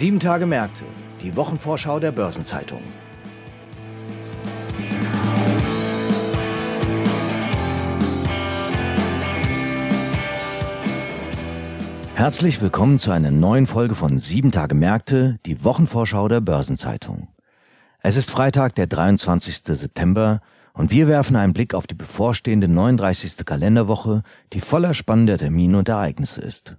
Sieben Tage Märkte, die Wochenvorschau der Börsenzeitung. Herzlich willkommen zu einer neuen Folge von Sieben Tage Märkte, die Wochenvorschau der Börsenzeitung. Es ist Freitag, der 23. September und wir werfen einen Blick auf die bevorstehende 39. Kalenderwoche, die voller spannender Termine und Ereignisse ist.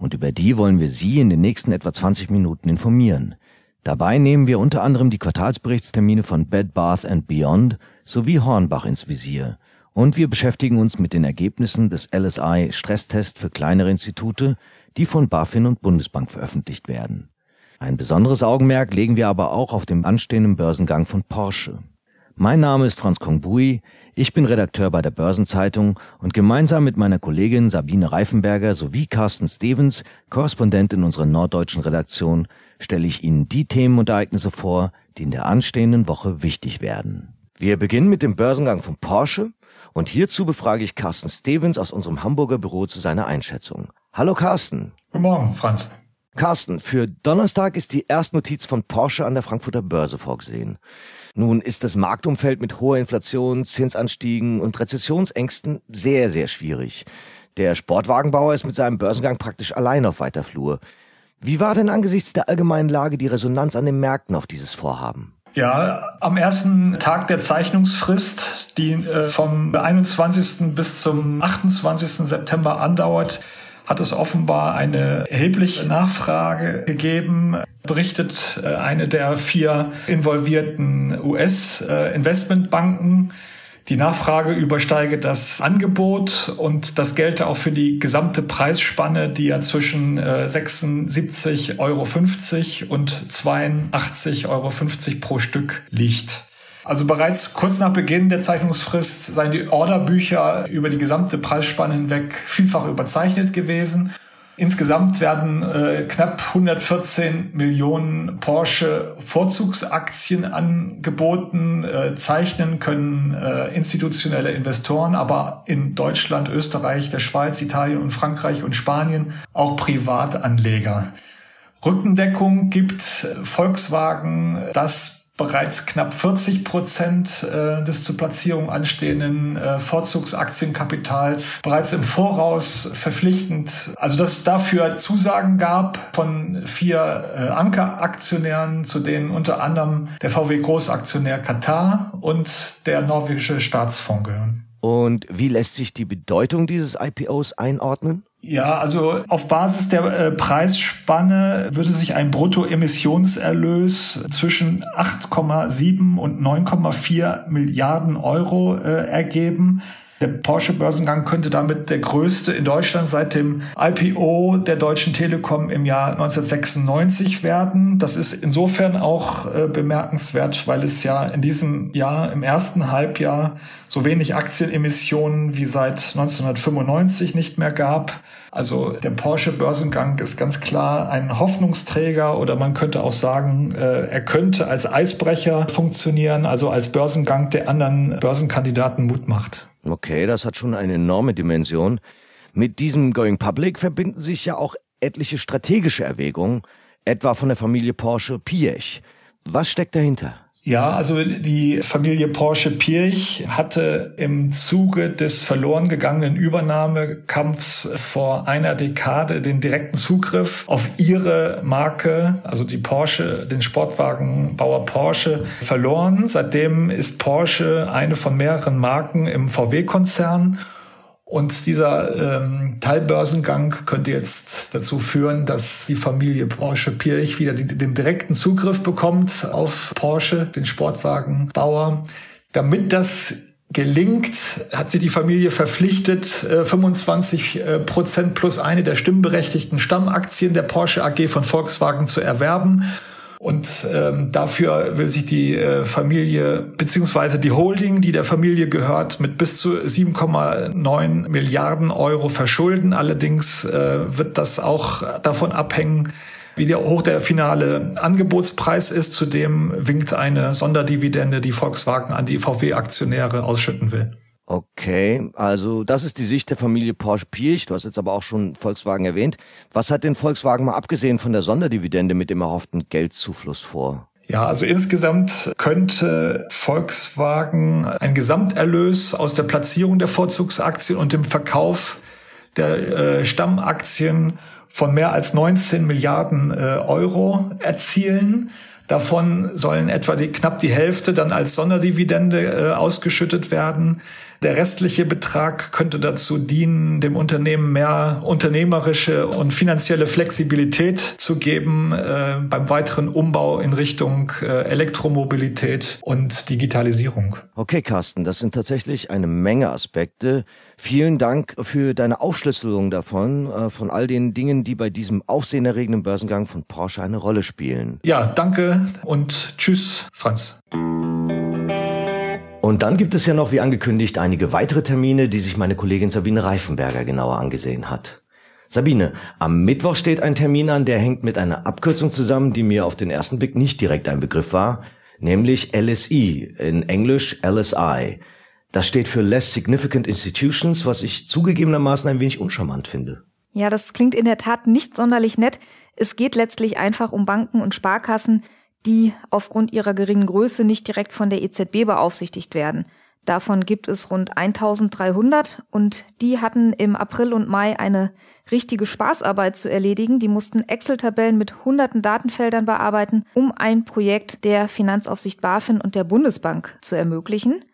Und über die wollen wir Sie in den nächsten etwa 20 Minuten informieren. Dabei nehmen wir unter anderem die Quartalsberichtstermine von Bed Bath Beyond sowie Hornbach ins Visier. Und wir beschäftigen uns mit den Ergebnissen des LSI Stresstest für kleinere Institute, die von BaFin und Bundesbank veröffentlicht werden. Ein besonderes Augenmerk legen wir aber auch auf den anstehenden Börsengang von Porsche. Mein Name ist Franz Kongbui, ich bin Redakteur bei der Börsenzeitung und gemeinsam mit meiner Kollegin Sabine Reifenberger sowie Carsten Stevens, Korrespondent in unserer norddeutschen Redaktion, stelle ich Ihnen die Themen und Ereignisse vor, die in der anstehenden Woche wichtig werden. Wir beginnen mit dem Börsengang von Porsche und hierzu befrage ich Carsten Stevens aus unserem Hamburger Büro zu seiner Einschätzung. Hallo Carsten. Guten Morgen, Franz. Carsten, für Donnerstag ist die Erstnotiz von Porsche an der Frankfurter Börse vorgesehen. Nun ist das Marktumfeld mit hoher Inflation, Zinsanstiegen und Rezessionsängsten sehr, sehr schwierig. Der Sportwagenbauer ist mit seinem Börsengang praktisch allein auf weiter Flur. Wie war denn angesichts der allgemeinen Lage die Resonanz an den Märkten auf dieses Vorhaben? Ja, am ersten Tag der Zeichnungsfrist, die äh, vom 21. bis zum 28. September andauert, hat es offenbar eine erhebliche Nachfrage gegeben, berichtet äh, eine der vier involvierten US-Investmentbanken. Die Nachfrage übersteige das Angebot und das gelte auch für die gesamte Preisspanne, die ja zwischen 76,50 äh, Euro und 82,50 Euro pro Stück liegt. Also bereits kurz nach Beginn der Zeichnungsfrist seien die Orderbücher über die gesamte Preisspanne hinweg vielfach überzeichnet gewesen. Insgesamt werden äh, knapp 114 Millionen Porsche Vorzugsaktien angeboten. Äh, zeichnen können äh, institutionelle Investoren, aber in Deutschland, Österreich, der Schweiz, Italien und Frankreich und Spanien auch Privatanleger. Rückendeckung gibt Volkswagen, das bereits knapp 40 Prozent äh, des zur Platzierung anstehenden äh, Vorzugsaktienkapitals bereits im Voraus verpflichtend, also dass es dafür Zusagen gab von vier äh, Ankeraktionären, zu denen unter anderem der VW Großaktionär Katar und der norwegische Staatsfonds gehören. Und wie lässt sich die Bedeutung dieses IPOs einordnen? Ja, also auf Basis der äh, Preisspanne würde sich ein Bruttoemissionserlös zwischen 8,7 und 9,4 Milliarden Euro äh, ergeben. Der Porsche Börsengang könnte damit der größte in Deutschland seit dem IPO der Deutschen Telekom im Jahr 1996 werden. Das ist insofern auch äh, bemerkenswert, weil es ja in diesem Jahr, im ersten Halbjahr, so wenig Aktienemissionen wie seit 1995 nicht mehr gab. Also der Porsche Börsengang ist ganz klar ein Hoffnungsträger oder man könnte auch sagen, äh, er könnte als Eisbrecher funktionieren, also als Börsengang der anderen Börsenkandidaten Mut macht. Okay, das hat schon eine enorme Dimension. Mit diesem Going Public verbinden sich ja auch etliche strategische Erwägungen, etwa von der Familie Porsche Piech. Was steckt dahinter? Ja, also die Familie Porsche Pirch hatte im Zuge des verloren gegangenen Übernahmekampfs vor einer Dekade den direkten Zugriff auf ihre Marke, also die Porsche, den Sportwagenbauer Porsche, verloren. Seitdem ist Porsche eine von mehreren Marken im VW-Konzern. Und dieser ähm, Teilbörsengang könnte jetzt dazu führen, dass die Familie Porsche Pirch wieder die, den direkten Zugriff bekommt auf Porsche, den Sportwagenbauer. Damit das gelingt, hat sich die Familie verpflichtet, 25 äh, Prozent plus eine der stimmberechtigten Stammaktien der Porsche AG von Volkswagen zu erwerben. Und ähm, dafür will sich die äh, Familie beziehungsweise die Holding, die der Familie gehört, mit bis zu 7,9 Milliarden Euro verschulden. Allerdings äh, wird das auch davon abhängen, wie hoch der finale Angebotspreis ist. Zudem winkt eine Sonderdividende, die Volkswagen an die VW-Aktionäre ausschütten will. Okay, also das ist die Sicht der Familie Porsche-Pirch. Du hast jetzt aber auch schon Volkswagen erwähnt. Was hat denn Volkswagen mal abgesehen von der Sonderdividende mit dem erhofften Geldzufluss vor? Ja, also insgesamt könnte Volkswagen ein Gesamterlös aus der Platzierung der Vorzugsaktien und dem Verkauf der äh, Stammaktien von mehr als 19 Milliarden äh, Euro erzielen. Davon sollen etwa die, knapp die Hälfte dann als Sonderdividende äh, ausgeschüttet werden. Der restliche Betrag könnte dazu dienen, dem Unternehmen mehr unternehmerische und finanzielle Flexibilität zu geben äh, beim weiteren Umbau in Richtung äh, Elektromobilität und Digitalisierung. Okay, Carsten, das sind tatsächlich eine Menge Aspekte. Vielen Dank für deine Aufschlüsselung davon, äh, von all den Dingen, die bei diesem aufsehenerregenden Börsengang von Porsche eine Rolle spielen. Ja, danke und tschüss, Franz. Und dann gibt es ja noch, wie angekündigt, einige weitere Termine, die sich meine Kollegin Sabine Reifenberger genauer angesehen hat. Sabine, am Mittwoch steht ein Termin an, der hängt mit einer Abkürzung zusammen, die mir auf den ersten Blick nicht direkt ein Begriff war, nämlich LSI, in Englisch LSI. Das steht für Less Significant Institutions, was ich zugegebenermaßen ein wenig uncharmant finde. Ja, das klingt in der Tat nicht sonderlich nett. Es geht letztlich einfach um Banken und Sparkassen, die aufgrund ihrer geringen Größe nicht direkt von der EZB beaufsichtigt werden. Davon gibt es rund 1300 und die hatten im April und Mai eine richtige Spaßarbeit zu erledigen. Die mussten Excel-Tabellen mit hunderten Datenfeldern bearbeiten, um ein Projekt der Finanzaufsicht BaFin und der Bundesbank zu ermöglichen.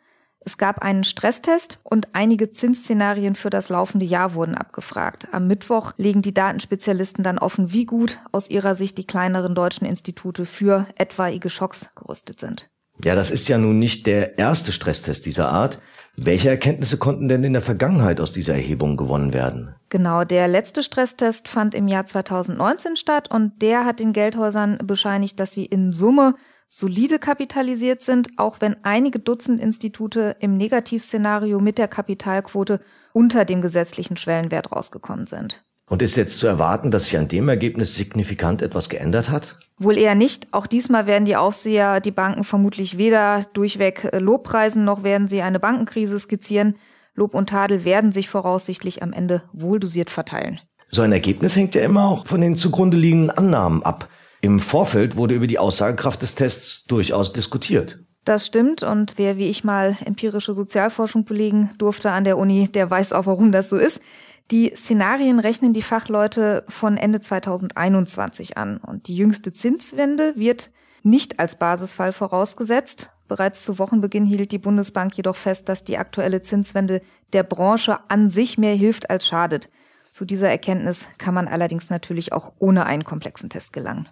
Es gab einen Stresstest und einige Zinsszenarien für das laufende Jahr wurden abgefragt. Am Mittwoch legen die Datenspezialisten dann offen, wie gut aus ihrer Sicht die kleineren deutschen Institute für etwaige Schocks gerüstet sind. Ja, das ist ja nun nicht der erste Stresstest dieser Art. Welche Erkenntnisse konnten denn in der Vergangenheit aus dieser Erhebung gewonnen werden? Genau, der letzte Stresstest fand im Jahr 2019 statt und der hat den Geldhäusern bescheinigt, dass sie in Summe solide kapitalisiert sind, auch wenn einige Dutzend Institute im Negativszenario mit der Kapitalquote unter dem gesetzlichen Schwellenwert rausgekommen sind. Und ist jetzt zu erwarten, dass sich an dem Ergebnis signifikant etwas geändert hat? Wohl eher nicht. Auch diesmal werden die Aufseher die Banken vermutlich weder durchweg Lobpreisen noch werden sie eine Bankenkrise skizzieren. Lob und Tadel werden sich voraussichtlich am Ende wohldosiert verteilen. So ein Ergebnis hängt ja immer auch von den zugrunde liegenden Annahmen ab. Im Vorfeld wurde über die Aussagekraft des Tests durchaus diskutiert. Das stimmt und wer wie ich mal empirische Sozialforschung belegen durfte an der Uni, der weiß auch, warum das so ist. Die Szenarien rechnen die Fachleute von Ende 2021 an und die jüngste Zinswende wird nicht als Basisfall vorausgesetzt. Bereits zu Wochenbeginn hielt die Bundesbank jedoch fest, dass die aktuelle Zinswende der Branche an sich mehr hilft als schadet. Zu dieser Erkenntnis kann man allerdings natürlich auch ohne einen komplexen Test gelangen.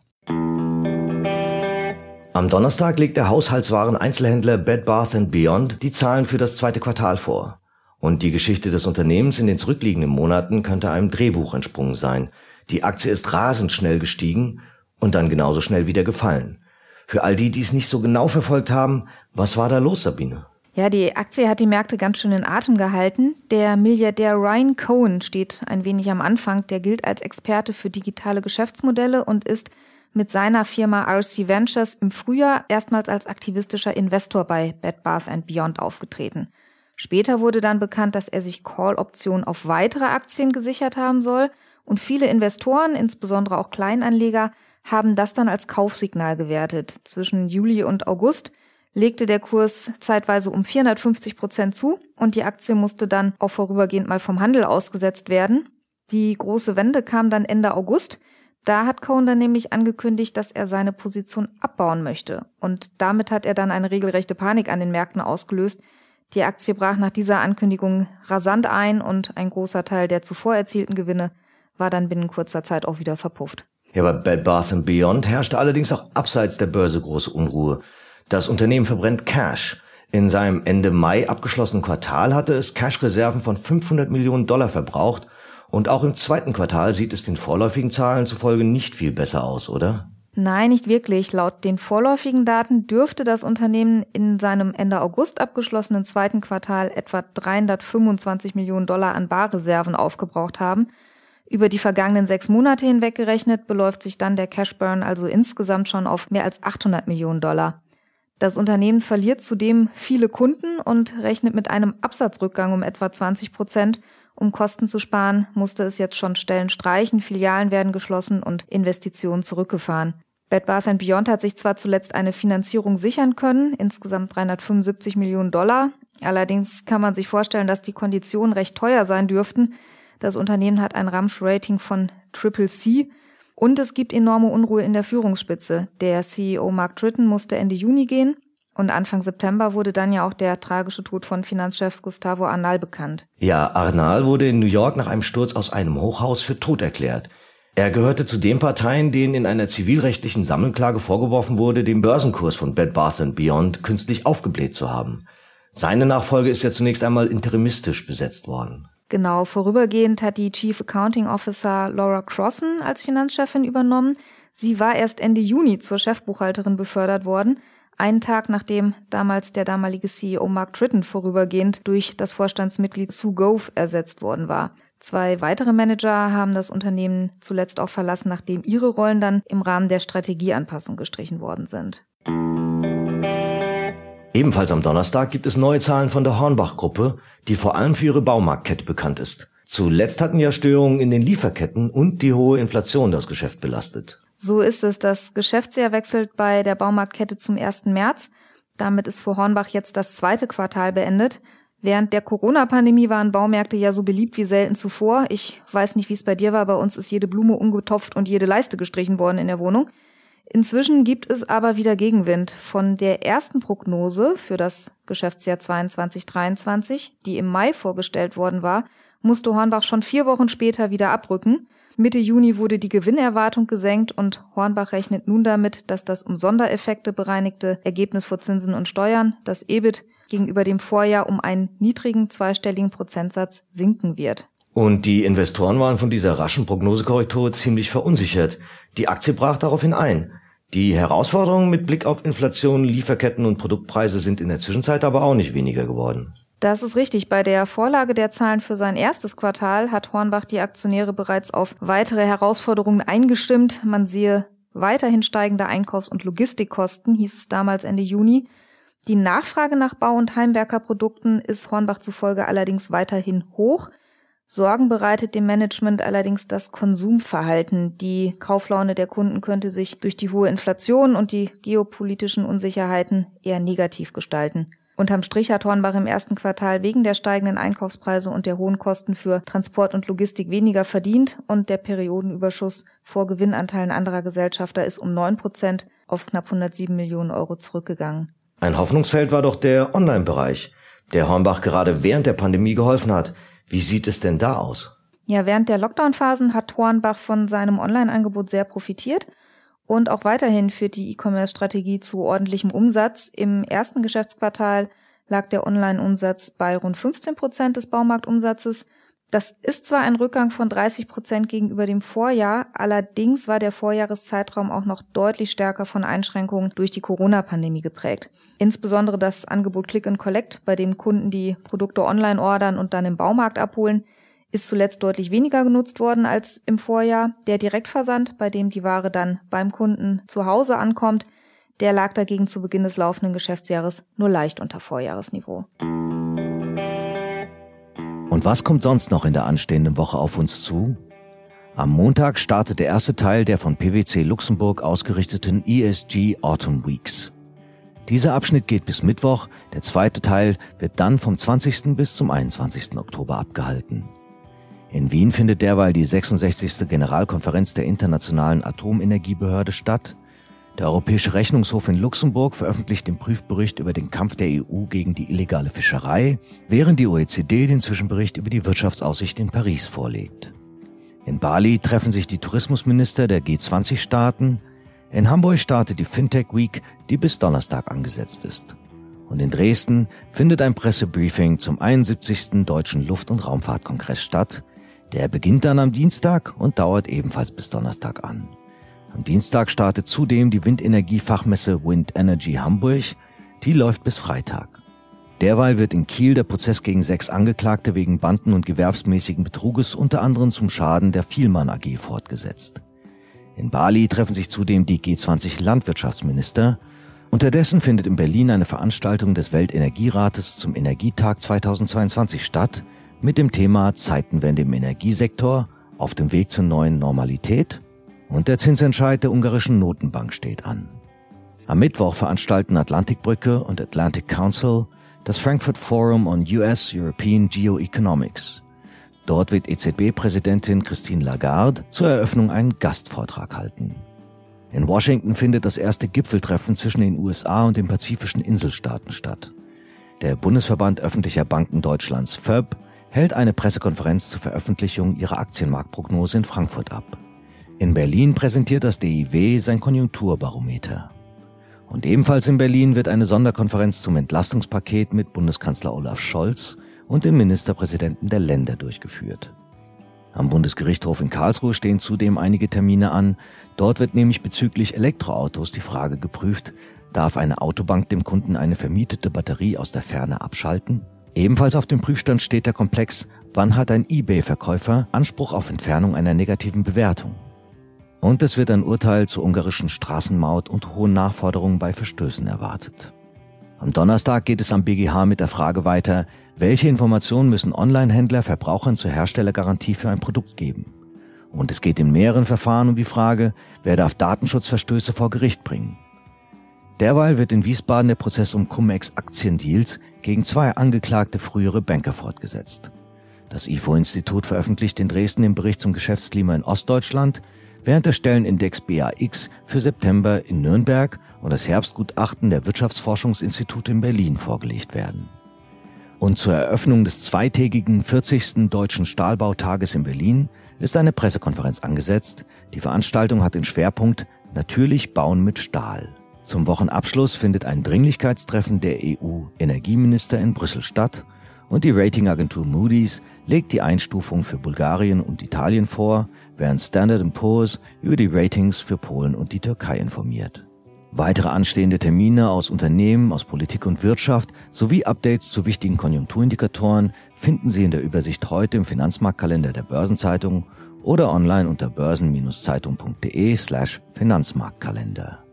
Am Donnerstag legt der Haushaltswaren-Einzelhändler Bed Bath Beyond die Zahlen für das zweite Quartal vor. Und die Geschichte des Unternehmens in den zurückliegenden Monaten könnte einem Drehbuch entsprungen sein. Die Aktie ist rasend schnell gestiegen und dann genauso schnell wieder gefallen. Für all die, die es nicht so genau verfolgt haben, was war da los, Sabine? Ja, die Aktie hat die Märkte ganz schön in Atem gehalten. Der Milliardär Ryan Cohen steht ein wenig am Anfang. Der gilt als Experte für digitale Geschäftsmodelle und ist mit seiner Firma RC Ventures im Frühjahr erstmals als aktivistischer Investor bei Bed Bath Beyond aufgetreten. Später wurde dann bekannt, dass er sich Call-Optionen auf weitere Aktien gesichert haben soll und viele Investoren, insbesondere auch Kleinanleger, haben das dann als Kaufsignal gewertet. Zwischen Juli und August legte der Kurs zeitweise um 450 Prozent zu und die Aktie musste dann auch vorübergehend mal vom Handel ausgesetzt werden. Die große Wende kam dann Ende August. Da hat Cohen dann nämlich angekündigt, dass er seine Position abbauen möchte. Und damit hat er dann eine regelrechte Panik an den Märkten ausgelöst. Die Aktie brach nach dieser Ankündigung rasant ein und ein großer Teil der zuvor erzielten Gewinne war dann binnen kurzer Zeit auch wieder verpufft. Ja, bei Bed Bath Beyond herrschte allerdings auch abseits der Börse große Unruhe. Das Unternehmen verbrennt Cash. In seinem Ende Mai abgeschlossenen Quartal hatte es Cash-Reserven von 500 Millionen Dollar verbraucht und auch im zweiten Quartal sieht es den vorläufigen Zahlen zufolge nicht viel besser aus, oder? Nein, nicht wirklich. Laut den vorläufigen Daten dürfte das Unternehmen in seinem Ende August abgeschlossenen zweiten Quartal etwa 325 Millionen Dollar an Barreserven aufgebraucht haben. Über die vergangenen sechs Monate hinweg gerechnet beläuft sich dann der Cashburn also insgesamt schon auf mehr als 800 Millionen Dollar. Das Unternehmen verliert zudem viele Kunden und rechnet mit einem Absatzrückgang um etwa 20 Prozent. Um Kosten zu sparen, musste es jetzt schon Stellen streichen, Filialen werden geschlossen und Investitionen zurückgefahren. Bed Beyond hat sich zwar zuletzt eine Finanzierung sichern können, insgesamt 375 Millionen Dollar. Allerdings kann man sich vorstellen, dass die Konditionen recht teuer sein dürften. Das Unternehmen hat ein Ramsch-Rating von Triple C. Und es gibt enorme Unruhe in der Führungsspitze. Der CEO Mark Tritton musste Ende Juni gehen. Und Anfang September wurde dann ja auch der tragische Tod von Finanzchef Gustavo Arnal bekannt. Ja, Arnal wurde in New York nach einem Sturz aus einem Hochhaus für tot erklärt. Er gehörte zu den Parteien, denen in einer zivilrechtlichen Sammelklage vorgeworfen wurde, den Börsenkurs von Bed Bath Beyond künstlich aufgebläht zu haben. Seine Nachfolge ist ja zunächst einmal interimistisch besetzt worden. Genau, vorübergehend hat die Chief Accounting Officer Laura Crossan als Finanzchefin übernommen. Sie war erst Ende Juni zur Chefbuchhalterin befördert worden, einen Tag nachdem damals der damalige CEO Mark Tritton vorübergehend durch das Vorstandsmitglied Sue Gove ersetzt worden war. Zwei weitere Manager haben das Unternehmen zuletzt auch verlassen, nachdem ihre Rollen dann im Rahmen der Strategieanpassung gestrichen worden sind. Ebenfalls am Donnerstag gibt es neue Zahlen von der Hornbach-Gruppe, die vor allem für ihre Baumarktkette bekannt ist. Zuletzt hatten ja Störungen in den Lieferketten und die hohe Inflation das Geschäft belastet. So ist es. Das Geschäftsjahr wechselt bei der Baumarktkette zum 1. März. Damit ist für Hornbach jetzt das zweite Quartal beendet. Während der Corona-Pandemie waren Baumärkte ja so beliebt wie selten zuvor. Ich weiß nicht, wie es bei dir war. Bei uns ist jede Blume umgetopft und jede Leiste gestrichen worden in der Wohnung. Inzwischen gibt es aber wieder Gegenwind. Von der ersten Prognose für das Geschäftsjahr 22-23, die im Mai vorgestellt worden war, musste Hornbach schon vier Wochen später wieder abrücken. Mitte Juni wurde die Gewinnerwartung gesenkt und Hornbach rechnet nun damit, dass das um Sondereffekte bereinigte Ergebnis vor Zinsen und Steuern, das EBIT, gegenüber dem Vorjahr um einen niedrigen zweistelligen Prozentsatz sinken wird. Und die Investoren waren von dieser raschen Prognosekorrektur ziemlich verunsichert. Die Aktie brach daraufhin ein. Die Herausforderungen mit Blick auf Inflation, Lieferketten und Produktpreise sind in der Zwischenzeit aber auch nicht weniger geworden. Das ist richtig. Bei der Vorlage der Zahlen für sein erstes Quartal hat Hornbach die Aktionäre bereits auf weitere Herausforderungen eingestimmt. Man sehe weiterhin steigende Einkaufs- und Logistikkosten, hieß es damals Ende Juni. Die Nachfrage nach Bau- und Heimwerkerprodukten ist Hornbach zufolge allerdings weiterhin hoch. Sorgen bereitet dem Management allerdings das Konsumverhalten. Die Kauflaune der Kunden könnte sich durch die hohe Inflation und die geopolitischen Unsicherheiten eher negativ gestalten. Unterm Strich hat Hornbach im ersten Quartal wegen der steigenden Einkaufspreise und der hohen Kosten für Transport und Logistik weniger verdient und der Periodenüberschuss vor Gewinnanteilen anderer Gesellschafter ist um neun Prozent auf knapp 107 Millionen Euro zurückgegangen. Ein Hoffnungsfeld war doch der Online-Bereich, der Hornbach gerade während der Pandemie geholfen hat. Wie sieht es denn da aus? Ja, während der Lockdown-Phasen hat Hornbach von seinem Online-Angebot sehr profitiert und auch weiterhin führt die E-Commerce-Strategie zu ordentlichem Umsatz. Im ersten Geschäftsquartal lag der Online-Umsatz bei rund 15 Prozent des Baumarktumsatzes das ist zwar ein Rückgang von 30 Prozent gegenüber dem Vorjahr, allerdings war der Vorjahreszeitraum auch noch deutlich stärker von Einschränkungen durch die Corona-Pandemie geprägt. Insbesondere das Angebot Click and Collect, bei dem Kunden die Produkte online ordern und dann im Baumarkt abholen, ist zuletzt deutlich weniger genutzt worden als im Vorjahr. Der Direktversand, bei dem die Ware dann beim Kunden zu Hause ankommt, der lag dagegen zu Beginn des laufenden Geschäftsjahres nur leicht unter Vorjahresniveau. Und was kommt sonst noch in der anstehenden Woche auf uns zu? Am Montag startet der erste Teil der von PwC Luxemburg ausgerichteten ESG Autumn Weeks. Dieser Abschnitt geht bis Mittwoch, der zweite Teil wird dann vom 20. bis zum 21. Oktober abgehalten. In Wien findet derweil die 66. Generalkonferenz der Internationalen Atomenergiebehörde statt der Europäische Rechnungshof in Luxemburg veröffentlicht den Prüfbericht über den Kampf der EU gegen die illegale Fischerei, während die OECD den Zwischenbericht über die Wirtschaftsaussicht in Paris vorlegt. In Bali treffen sich die Tourismusminister der G20-Staaten. In Hamburg startet die Fintech Week, die bis Donnerstag angesetzt ist. Und in Dresden findet ein Pressebriefing zum 71. Deutschen Luft- und Raumfahrtkongress statt. Der beginnt dann am Dienstag und dauert ebenfalls bis Donnerstag an. Am Dienstag startet zudem die Windenergiefachmesse Wind Energy Hamburg. Die läuft bis Freitag. Derweil wird in Kiel der Prozess gegen sechs Angeklagte wegen Banden- und gewerbsmäßigen Betruges unter anderem zum Schaden der Vielmann AG fortgesetzt. In Bali treffen sich zudem die G20 Landwirtschaftsminister. Unterdessen findet in Berlin eine Veranstaltung des Weltenergierates zum Energietag 2022 statt mit dem Thema Zeitenwende im Energiesektor auf dem Weg zur neuen Normalität und der Zinsentscheid der ungarischen Notenbank steht an. Am Mittwoch veranstalten Atlantikbrücke und Atlantic Council das Frankfurt Forum on US European Geoeconomics. Dort wird EZB-Präsidentin Christine Lagarde zur Eröffnung einen Gastvortrag halten. In Washington findet das erste Gipfeltreffen zwischen den USA und den pazifischen Inselstaaten statt. Der Bundesverband öffentlicher Banken Deutschlands FÖB hält eine Pressekonferenz zur Veröffentlichung ihrer Aktienmarktprognose in Frankfurt ab. In Berlin präsentiert das DIW sein Konjunkturbarometer. Und ebenfalls in Berlin wird eine Sonderkonferenz zum Entlastungspaket mit Bundeskanzler Olaf Scholz und den Ministerpräsidenten der Länder durchgeführt. Am Bundesgerichtshof in Karlsruhe stehen zudem einige Termine an. Dort wird nämlich bezüglich Elektroautos die Frage geprüft, darf eine Autobank dem Kunden eine vermietete Batterie aus der Ferne abschalten? Ebenfalls auf dem Prüfstand steht der Komplex, wann hat ein eBay-Verkäufer Anspruch auf Entfernung einer negativen Bewertung? Und es wird ein Urteil zur ungarischen Straßenmaut und hohen Nachforderungen bei Verstößen erwartet. Am Donnerstag geht es am BGH mit der Frage weiter, welche Informationen müssen Online-Händler Verbrauchern zur Herstellergarantie für ein Produkt geben? Und es geht in mehreren Verfahren um die Frage, wer darf Datenschutzverstöße vor Gericht bringen? Derweil wird in Wiesbaden der Prozess um Cum-Ex Aktiendeals gegen zwei angeklagte frühere Banker fortgesetzt. Das IFO-Institut veröffentlicht in Dresden den Bericht zum Geschäftsklima in Ostdeutschland, während der Stellenindex BAX für September in Nürnberg und das Herbstgutachten der Wirtschaftsforschungsinstitute in Berlin vorgelegt werden. Und zur Eröffnung des zweitägigen 40. Deutschen Stahlbautages in Berlin ist eine Pressekonferenz angesetzt. Die Veranstaltung hat den Schwerpunkt Natürlich bauen mit Stahl. Zum Wochenabschluss findet ein Dringlichkeitstreffen der EU-Energieminister in Brüssel statt und die Ratingagentur Moody's legt die Einstufung für Bulgarien und Italien vor, während Standard Poor's über die Ratings für Polen und die Türkei informiert. Weitere anstehende Termine aus Unternehmen, aus Politik und Wirtschaft sowie Updates zu wichtigen Konjunkturindikatoren finden Sie in der Übersicht heute im Finanzmarktkalender der Börsenzeitung oder online unter börsen-zeitung.de slash Finanzmarktkalender.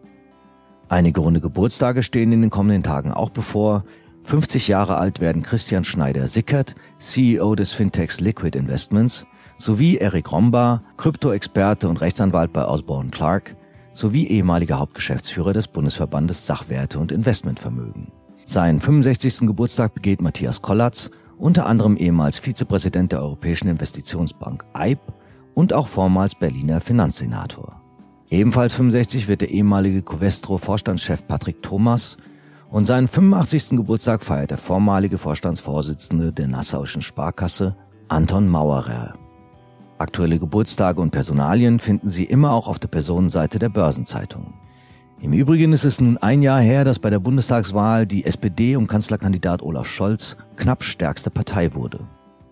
Einige runde Geburtstage stehen in den kommenden Tagen auch bevor. 50 Jahre alt werden Christian Schneider-Sickert, CEO des Fintechs Liquid Investments, sowie Eric Romba, Krypto-Experte und Rechtsanwalt bei Osborne Clark, sowie ehemaliger Hauptgeschäftsführer des Bundesverbandes Sachwerte und Investmentvermögen. Seinen 65. Geburtstag begeht Matthias Kollatz, unter anderem ehemals Vizepräsident der Europäischen Investitionsbank EIB und auch vormals Berliner Finanzsenator. Ebenfalls 65 wird der ehemalige Covestro-Vorstandschef Patrick Thomas und seinen 85. Geburtstag feiert der vormalige Vorstandsvorsitzende der Nassauischen Sparkasse Anton Mauerer. Aktuelle Geburtstage und Personalien finden Sie immer auch auf der Personenseite der Börsenzeitung. Im Übrigen ist es nun ein Jahr her, dass bei der Bundestagswahl die SPD um Kanzlerkandidat Olaf Scholz knapp stärkste Partei wurde.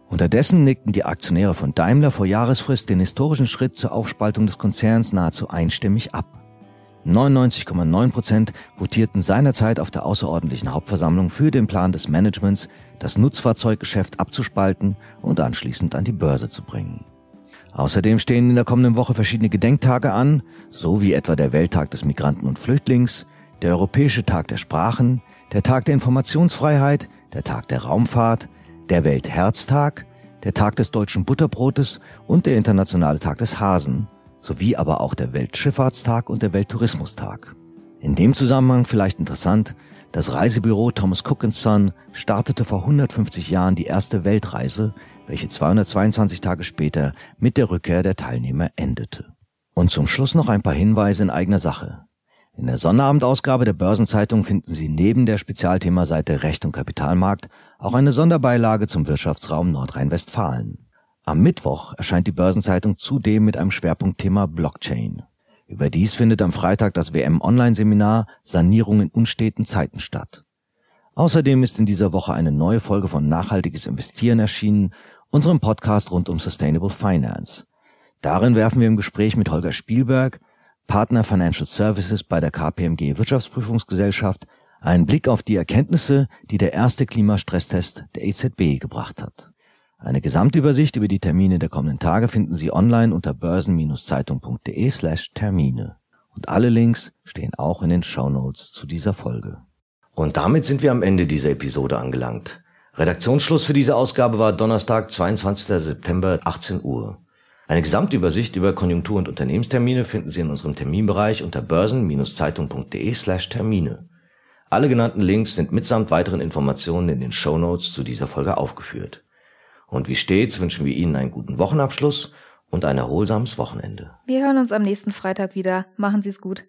Unterdessen nickten die Aktionäre von Daimler vor Jahresfrist den historischen Schritt zur Aufspaltung des Konzerns nahezu einstimmig ab. 99,9 Prozent votierten seinerzeit auf der außerordentlichen Hauptversammlung für den Plan des Managements, das Nutzfahrzeuggeschäft abzuspalten und anschließend an die Börse zu bringen. Außerdem stehen in der kommenden Woche verschiedene Gedenktage an, so wie etwa der Welttag des Migranten und Flüchtlings, der Europäische Tag der Sprachen, der Tag der Informationsfreiheit, der Tag der Raumfahrt, der Weltherztag, der Tag des deutschen Butterbrotes und der Internationale Tag des Hasen, sowie aber auch der Weltschifffahrtstag und der Welttourismustag. In dem Zusammenhang vielleicht interessant, das Reisebüro Thomas Cook Son startete vor 150 Jahren die erste Weltreise, welche 222 Tage später mit der Rückkehr der Teilnehmer endete. Und zum Schluss noch ein paar Hinweise in eigener Sache. In der Sonnerabendausgabe der Börsenzeitung finden Sie neben der Spezialthemaseite Recht und Kapitalmarkt auch eine Sonderbeilage zum Wirtschaftsraum Nordrhein-Westfalen. Am Mittwoch erscheint die Börsenzeitung zudem mit einem Schwerpunktthema Blockchain. Überdies findet am Freitag das WM-Online-Seminar Sanierung in unsteten Zeiten statt. Außerdem ist in dieser Woche eine neue Folge von Nachhaltiges Investieren erschienen unserem Podcast rund um Sustainable Finance. Darin werfen wir im Gespräch mit Holger Spielberg, Partner Financial Services bei der KPMG Wirtschaftsprüfungsgesellschaft, einen Blick auf die Erkenntnisse, die der erste Klimastresstest der EZB gebracht hat. Eine Gesamtübersicht über die Termine der kommenden Tage finden Sie online unter börsen-zeitung.de slash Termine. Und alle Links stehen auch in den Show Notes zu dieser Folge. Und damit sind wir am Ende dieser Episode angelangt. Redaktionsschluss für diese Ausgabe war Donnerstag, 22. September, 18 Uhr. Eine Gesamtübersicht über Konjunktur- und Unternehmenstermine finden Sie in unserem Terminbereich unter börsen-zeitung.de slash Termine. Alle genannten Links sind mitsamt weiteren Informationen in den Show Notes zu dieser Folge aufgeführt. Und wie stets wünschen wir Ihnen einen guten Wochenabschluss und ein erholsames Wochenende. Wir hören uns am nächsten Freitag wieder. Machen Sie es gut.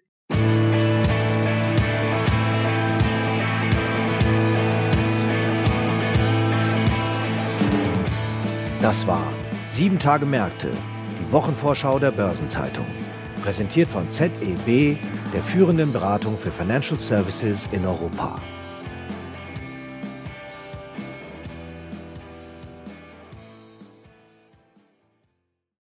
Das war Sieben Tage Märkte, die Wochenvorschau der Börsenzeitung. Präsentiert von ZEB, der führenden Beratung für Financial Services in Europa.